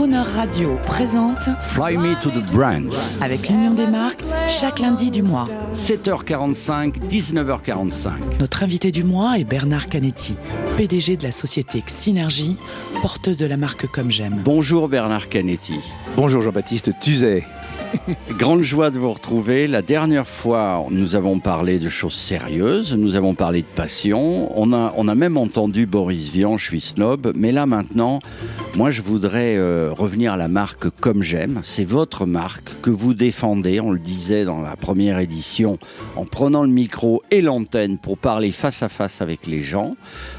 Crooner Radio présente Fly Me to the Brands. avec l'Union des marques chaque lundi du mois. 7h45, 19h45. Notre invité du mois est Bernard Canetti, PDG de la société Xynergie, porteuse de la marque Comme J'aime. Bonjour Bernard Canetti. Bonjour Jean-Baptiste Tuzet. Grande joie de vous retrouver. La dernière fois, nous avons parlé de choses sérieuses, nous avons parlé de passion, on a, on a même entendu Boris Vian, je suis snob, mais là maintenant, moi je voudrais euh, revenir à la marque Comme J'aime. C'est votre marque que vous défendez, on le disait dans la première édition, en prenant le micro et l'antenne pour parler face à face avec les gens.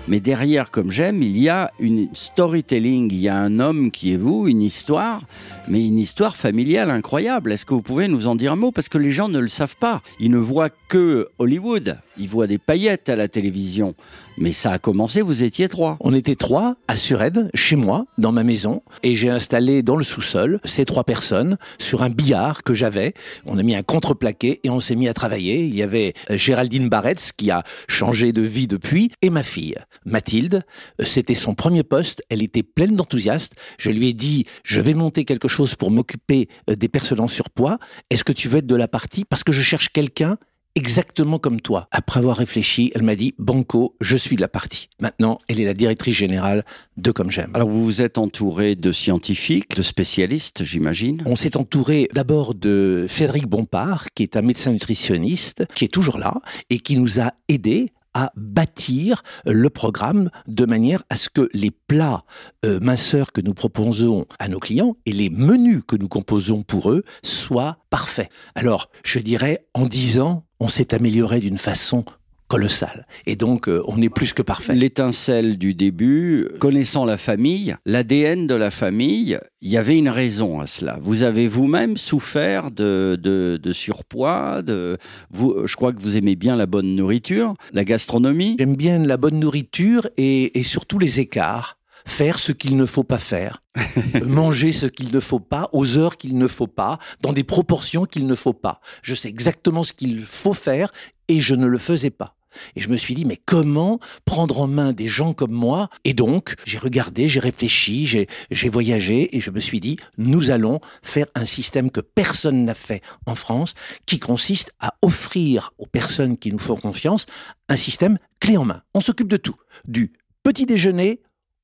Mais derrière Comme J'aime, il y a une storytelling, il y a un homme qui est vous, une histoire, mais une histoire familiale incroyable. Est-ce que vous pouvez nous en dire un mot? Parce que les gens ne le savent pas. Ils ne voient que Hollywood. Ils voient des paillettes à la télévision. Mais ça a commencé, vous étiez trois. On était trois à Suresnes, chez moi, dans ma maison, et j'ai installé dans le sous-sol ces trois personnes sur un billard que j'avais. On a mis un contreplaqué et on s'est mis à travailler. Il y avait euh, Géraldine Barretz qui a changé de vie depuis et ma fille, Mathilde. Euh, C'était son premier poste. Elle était pleine d'enthousiasme. Je lui ai dit, je vais monter quelque chose pour m'occuper euh, des personnes en surpoids. Est-ce que tu veux être de la partie? Parce que je cherche quelqu'un exactement comme toi. Après avoir réfléchi, elle m'a dit Banco, je suis de la partie. Maintenant, elle est la directrice générale de Comme J'aime. Alors vous vous êtes entouré de scientifiques, de spécialistes, j'imagine? On s'est entouré d'abord de Frédéric Bompard, qui est un médecin nutritionniste, qui est toujours là et qui nous a aidés à bâtir le programme de manière à ce que les plats euh, minceurs que nous proposons à nos clients et les menus que nous composons pour eux soient parfaits. Alors, je dirais, en dix ans, on s'est amélioré d'une façon colossale. Et donc, euh, on est plus que parfait. L'étincelle du début, connaissant la famille, l'ADN de la famille, il y avait une raison à cela. Vous avez vous-même souffert de, de, de surpoids, de, vous, je crois que vous aimez bien la bonne nourriture, la gastronomie. J'aime bien la bonne nourriture et, et surtout les écarts. Faire ce qu'il ne faut pas faire. Manger ce qu'il ne faut pas, aux heures qu'il ne faut pas, dans des proportions qu'il ne faut pas. Je sais exactement ce qu'il faut faire et je ne le faisais pas. Et je me suis dit, mais comment prendre en main des gens comme moi? Et donc, j'ai regardé, j'ai réfléchi, j'ai, voyagé et je me suis dit, nous allons faire un système que personne n'a fait en France, qui consiste à offrir aux personnes qui nous font confiance un système clé en main. On s'occupe de tout, du petit déjeuner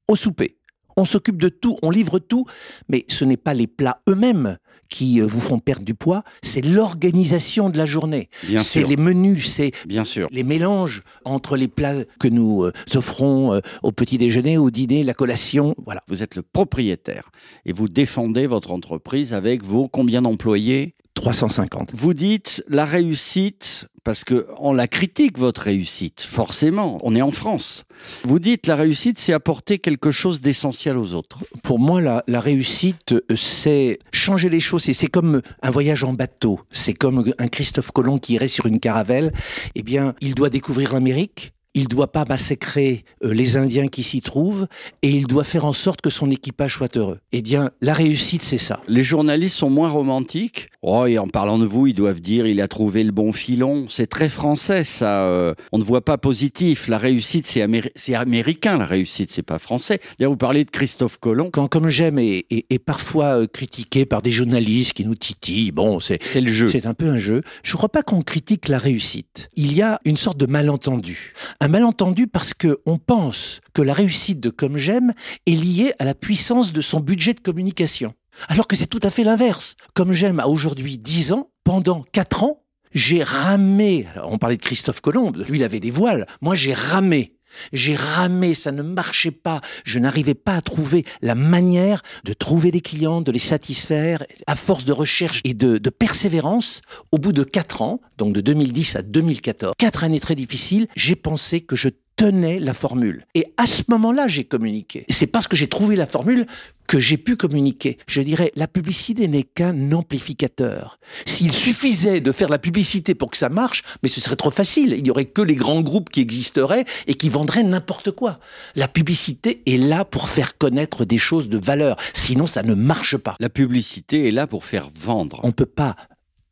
au souper. On s'occupe de tout, on livre tout, mais ce n'est pas les plats eux-mêmes qui euh, vous font perdre du poids, c'est l'organisation de la journée. C'est les menus, c'est Bien sûr. les mélanges entre les plats que nous euh, offrons euh, au petit déjeuner, au dîner, la collation, voilà. Vous êtes le propriétaire et vous défendez votre entreprise avec vos combien d'employés? 350. Vous dites la réussite, parce que on la critique votre réussite, forcément, on est en France. Vous dites la réussite, c'est apporter quelque chose d'essentiel aux autres. Pour moi, la, la réussite, c'est changer les choses. C'est comme un voyage en bateau. C'est comme un Christophe Colomb qui irait sur une caravelle. Eh bien, il doit découvrir l'Amérique. Il doit pas massacrer euh, les Indiens qui s'y trouvent et il doit faire en sorte que son équipage soit heureux. Eh bien, la réussite, c'est ça. Les journalistes sont moins romantiques. Oh, et en parlant de vous, ils doivent dire il a trouvé le bon filon. C'est très français, ça. euh, on ne voit pas positif. La réussite, c'est améri- c'est américain. La réussite, c'est pas français. D'ailleurs, vous parlez de Christophe Colomb. Quand, comme j'aime, est, est- est parfois euh, critiqué par des journalistes qui nous titillent, bon, c'est C'est le jeu. C'est un peu un jeu. Je ne crois pas qu'on critique la réussite. Il y a une sorte de malentendu. Un malentendu parce que on pense que la réussite de Comme J'aime est liée à la puissance de son budget de communication. Alors que c'est tout à fait l'inverse. Comme J'aime a aujourd'hui 10 ans, pendant 4 ans, j'ai ramé. On parlait de Christophe Colomb, lui il avait des voiles. Moi j'ai ramé. J'ai ramé, ça ne marchait pas. Je n'arrivais pas à trouver la manière de trouver des clients, de les satisfaire. À force de recherche et de, de persévérance, au bout de quatre ans, donc de 2010 à 2014, quatre années très difficiles, j'ai pensé que je tenais la formule. Et à ce moment-là, j'ai communiqué. C'est parce que j'ai trouvé la formule que j'ai pu communiquer. Je dirais, la publicité n'est qu'un amplificateur. S'il suffisait de faire la publicité pour que ça marche, mais ce serait trop facile. Il n'y aurait que les grands groupes qui existeraient et qui vendraient n'importe quoi. La publicité est là pour faire connaître des choses de valeur. Sinon, ça ne marche pas. La publicité est là pour faire vendre. On peut pas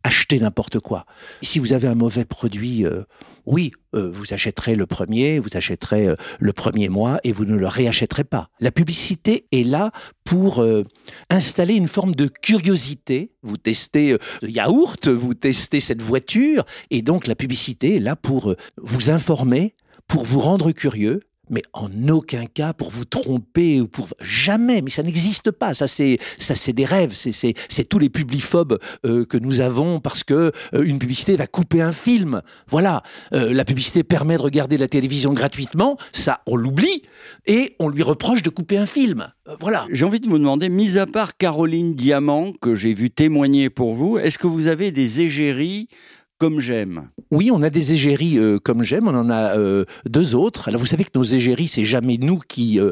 acheter n'importe quoi. Si vous avez un mauvais produit, euh, oui, euh, vous achèterez le premier, vous achèterez euh, le premier mois et vous ne le réachèterez pas. La publicité est là pour euh, installer une forme de curiosité. Vous testez le yaourt, vous testez cette voiture, et donc la publicité est là pour vous informer, pour vous rendre curieux, mais en aucun cas pour vous tromper ou pour jamais. Mais ça n'existe pas. Ça c'est ça c'est des rêves. C'est c'est c'est tous les publiphobes euh, que nous avons parce que euh, une publicité va couper un film. Voilà. Euh, la publicité permet de regarder la télévision gratuitement. Ça on l'oublie et on lui reproche de couper un film. voilà. J'ai envie de vous demander, mis à part Caroline Diamant que j'ai vu témoigner pour vous, est-ce que vous avez des égéries comme j'aime. Oui, on a des égéries euh, comme j'aime, on en a euh, deux autres. Alors vous savez que nos égéries, c'est jamais nous qui euh,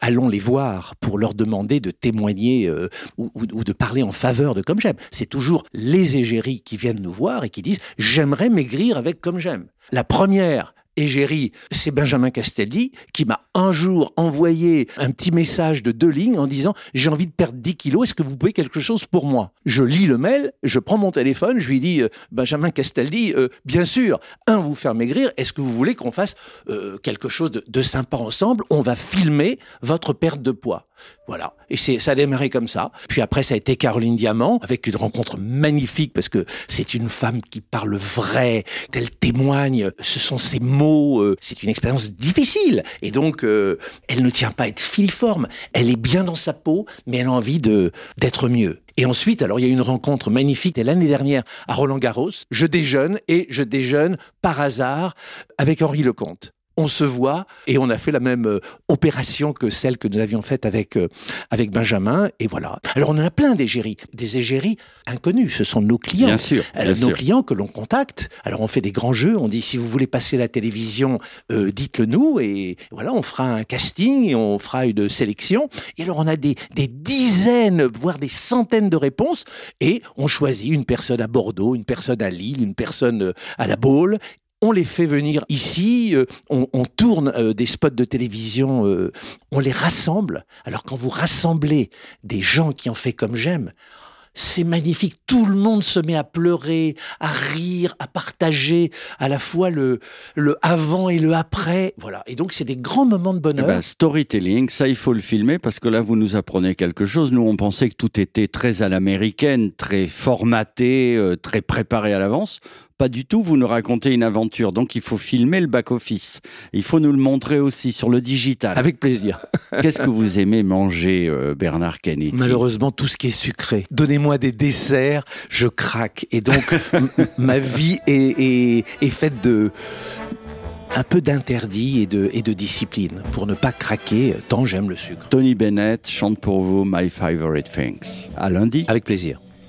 allons les voir pour leur demander de témoigner ou, ou, de parler en faveur de comme j'aime. C'est toujours les égéries qui viennent nous voir et qui disent j'aimerais maigrir avec comme j'aime. La première, égérie, c'est Benjamin Castaldi qui m'a un jour envoyé un petit message de deux lignes en disant j'ai envie de perdre 10 kilos, est-ce que vous pouvez quelque chose pour moi? Je lis le mail, je prends mon téléphone, je lui dis euh, Benjamin Castaldi, euh, bien sûr, un, vous faire maigrir, est-ce que vous voulez qu'on fasse euh, quelque chose de, sympa ensemble? On va filmer votre perte de poids. Voilà. Et ça a démarré comme ça. Puis après, ça a été Caroline Diamant, avec une rencontre magnifique, parce que c'est une femme qui parle vrai, elle témoigne, ce sont ses mots, euh, c'est une expérience difficile. Et donc, euh, elle ne tient pas à être filiforme, elle est bien dans sa peau, mais elle a envie de, d'être mieux. Et ensuite, alors il y a une rencontre magnifique, l'année dernière à Roland Garros, je déjeune, et je déjeune par hasard avec Henri Lecomte on se voit et on a fait la même euh, opération que celle que nous avions faite avec euh, avec Benjamin et voilà. Alors on en a plein d'égéries, des égéries inconnus, ce sont nos clients. Bien sûr, nos clients que l'on contacte. Alors on fait des grands jeux, on dit si vous voulez passer la télévision, euh, dites-le nous et voilà, on fera un casting et on fera une sélection. Et alors on a des des dizaines, voire des centaines de réponses et on choisit une personne à Bordeaux, une personne à Lille, une personne à la Baule on les fait venir ici, euh, on, tourne euh, des spots de télévision, euh, on les rassemble. Alors quand vous rassemblez des gens qui ont fait comme j'aime, c'est magnifique. Tout le monde se met à pleurer, à rire, à partager à la fois le, le avant et le après. Voilà. Et donc, c'est des grands moments de bonheur. Eh ben, storytelling, ça, il faut le filmer parce que là, vous nous apprenez quelque chose. Nous, on pensait que tout était très à l'américaine, très formaté, très préparé à l'avance. Pas du tout, vous nous racontez une aventure. Donc il faut filmer le back-office. Il faut nous le montrer aussi sur le digital. Avec plaisir. Qu'est-ce que vous aimez manger, euh, Bernard Canetti? Malheureusement, tout ce qui est sucré. Donnez-moi des desserts, je craque. Et donc, ma vie est, est, faite de un peu d'interdit et de, et de discipline pour ne pas craquer tant j'aime le sucre. Tony Bennett chante pour vous My Favorite Things. À lundi. Avec plaisir.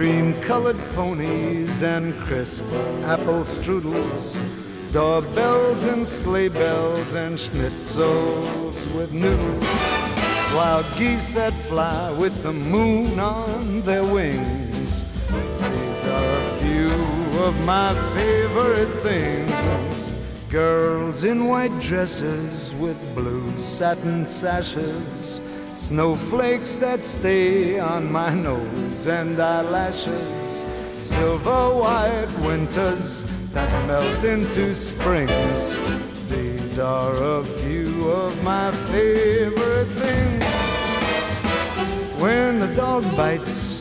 Cream colored ponies and crisp apple strudels, doorbells and sleigh bells and schnitzels with noodles, wild geese that fly with the moon on their wings. These are a few of my favorite things. Girls in white dresses with blue satin sashes Snowflakes that stay on my nose and eyelashes. Silver white winters that melt into springs. These are a few of my favorite things. When the dog bites,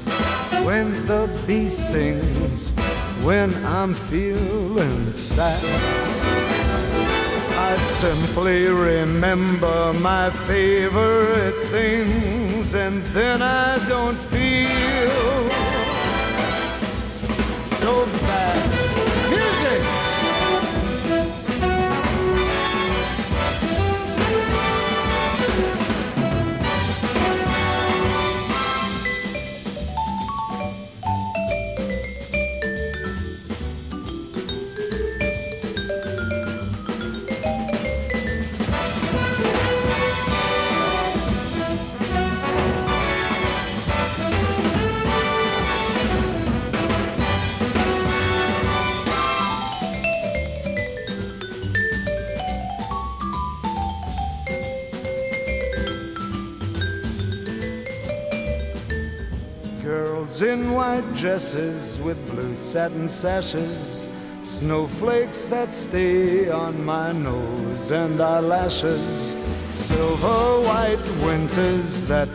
when the bee stings, when I'm feeling sad. I simply remember my favorite things, and then I don't feel so bad. Music! In white dresses with blue satin sashes, snowflakes that stay on my nose and eyelashes, silver white winters that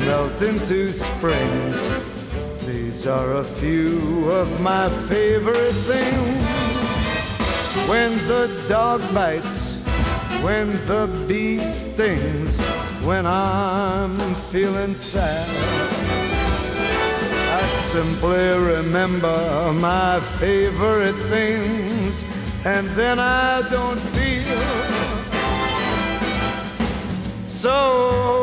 melt into springs. These are a few of my favorite things. When the dog bites, when the bee stings, when I'm feeling sad. Simply remember my favorite things, and then I don't feel so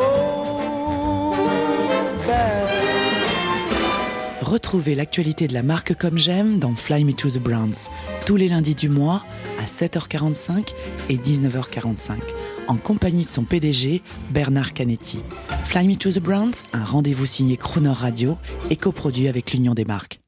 Retrouvez l'actualité de la marque Comme J'aime dans Fly Me to the Browns, tous les lundis du mois à 7h45 et 19h45, en compagnie de son PDG, Bernard Canetti. Fly Me to the Browns, un rendez-vous signé Crooner Radio et coproduit avec l'Union des marques.